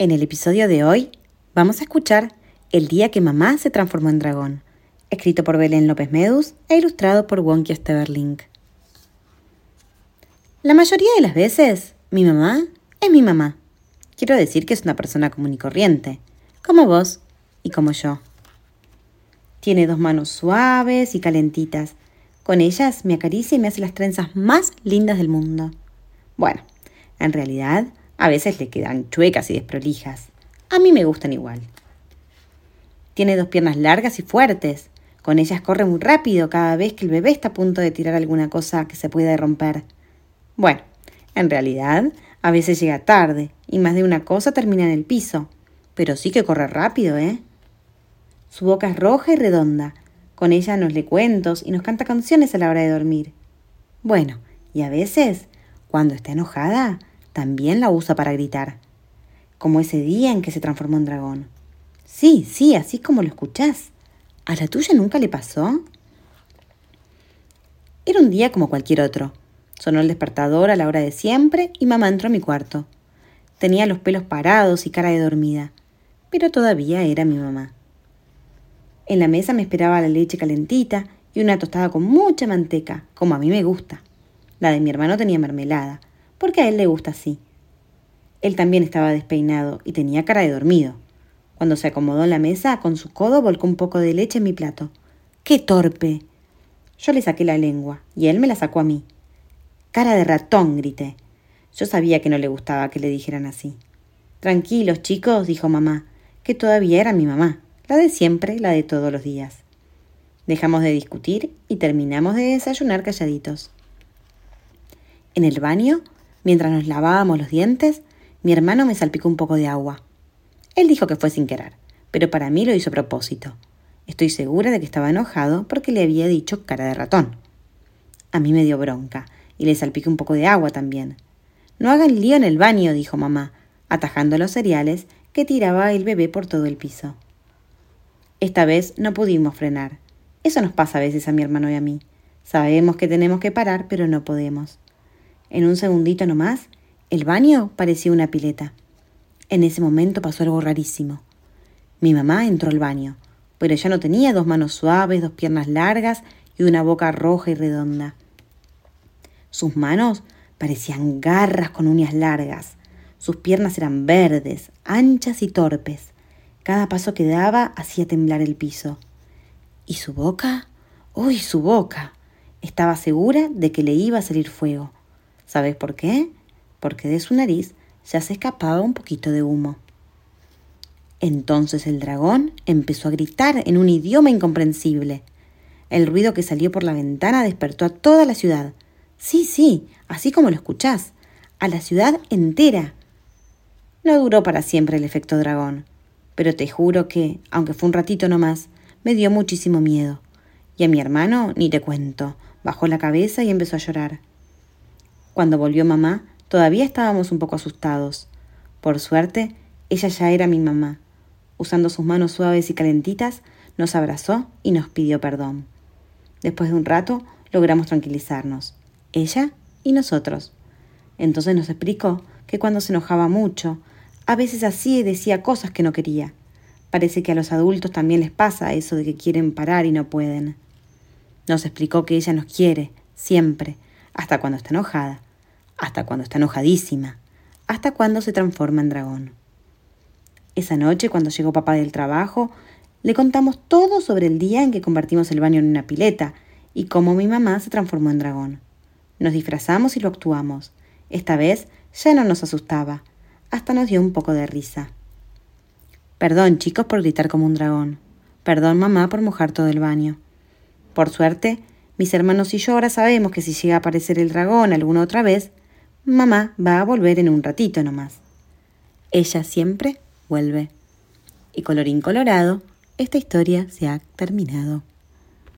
En el episodio de hoy vamos a escuchar El día que mamá se transformó en dragón, escrito por Belén López Medus e ilustrado por Wonky Steverling. La mayoría de las veces, mi mamá es mi mamá. Quiero decir que es una persona común y corriente, como vos y como yo. Tiene dos manos suaves y calentitas. Con ellas me acaricia y me hace las trenzas más lindas del mundo. Bueno, en realidad a veces le quedan chuecas y desprolijas. A mí me gustan igual. Tiene dos piernas largas y fuertes. Con ellas corre muy rápido cada vez que el bebé está a punto de tirar alguna cosa que se pueda romper. Bueno, en realidad, a veces llega tarde y más de una cosa termina en el piso. Pero sí que corre rápido, ¿eh? Su boca es roja y redonda. Con ella nos lee cuentos y nos canta canciones a la hora de dormir. Bueno, y a veces, cuando está enojada, también la usa para gritar, como ese día en que se transformó en dragón. Sí, sí, así como lo escuchás. ¿A la tuya nunca le pasó? Era un día como cualquier otro. Sonó el despertador a la hora de siempre y mamá entró a mi cuarto. Tenía los pelos parados y cara de dormida, pero todavía era mi mamá. En la mesa me esperaba la leche calentita y una tostada con mucha manteca, como a mí me gusta. La de mi hermano tenía mermelada, porque a él le gusta así. Él también estaba despeinado y tenía cara de dormido. Cuando se acomodó en la mesa, con su codo volcó un poco de leche en mi plato. ¡Qué torpe! Yo le saqué la lengua y él me la sacó a mí. Cara de ratón, grité. Yo sabía que no le gustaba que le dijeran así. Tranquilos, chicos, dijo mamá, que todavía era mi mamá, la de siempre, la de todos los días. Dejamos de discutir y terminamos de desayunar calladitos. En el baño Mientras nos lavábamos los dientes, mi hermano me salpicó un poco de agua. Él dijo que fue sin querer, pero para mí lo hizo a propósito. Estoy segura de que estaba enojado porque le había dicho cara de ratón. A mí me dio bronca y le salpiqué un poco de agua también. No hagan lío en el baño, dijo mamá, atajando los cereales que tiraba el bebé por todo el piso. Esta vez no pudimos frenar. Eso nos pasa a veces a mi hermano y a mí. Sabemos que tenemos que parar, pero no podemos. En un segundito nomás, el baño parecía una pileta. En ese momento pasó algo rarísimo. Mi mamá entró al baño, pero ya no tenía dos manos suaves, dos piernas largas y una boca roja y redonda. Sus manos parecían garras con uñas largas. Sus piernas eran verdes, anchas y torpes. Cada paso que daba hacía temblar el piso. ¿Y su boca? ¡Uy, su boca! Estaba segura de que le iba a salir fuego. ¿Sabes por qué? Porque de su nariz ya se escapaba un poquito de humo. Entonces el dragón empezó a gritar en un idioma incomprensible. El ruido que salió por la ventana despertó a toda la ciudad. Sí, sí, así como lo escuchás, a la ciudad entera. No duró para siempre el efecto dragón, pero te juro que, aunque fue un ratito nomás, me dio muchísimo miedo. Y a mi hermano ni te cuento, bajó la cabeza y empezó a llorar. Cuando volvió mamá, todavía estábamos un poco asustados. Por suerte, ella ya era mi mamá. Usando sus manos suaves y calentitas, nos abrazó y nos pidió perdón. Después de un rato, logramos tranquilizarnos, ella y nosotros. Entonces nos explicó que cuando se enojaba mucho, a veces así decía cosas que no quería. Parece que a los adultos también les pasa eso de que quieren parar y no pueden. Nos explicó que ella nos quiere, siempre, hasta cuando está enojada, hasta cuando está enojadísima, hasta cuando se transforma en dragón. Esa noche, cuando llegó papá del trabajo, le contamos todo sobre el día en que convertimos el baño en una pileta y cómo mi mamá se transformó en dragón. Nos disfrazamos y lo actuamos. Esta vez ya no nos asustaba, hasta nos dio un poco de risa. Perdón, chicos, por gritar como un dragón. Perdón, mamá, por mojar todo el baño. Por suerte, mis hermanos y yo ahora sabemos que si llega a aparecer el dragón alguna otra vez, mamá va a volver en un ratito nomás. Ella siempre vuelve. Y colorín colorado, esta historia se ha terminado.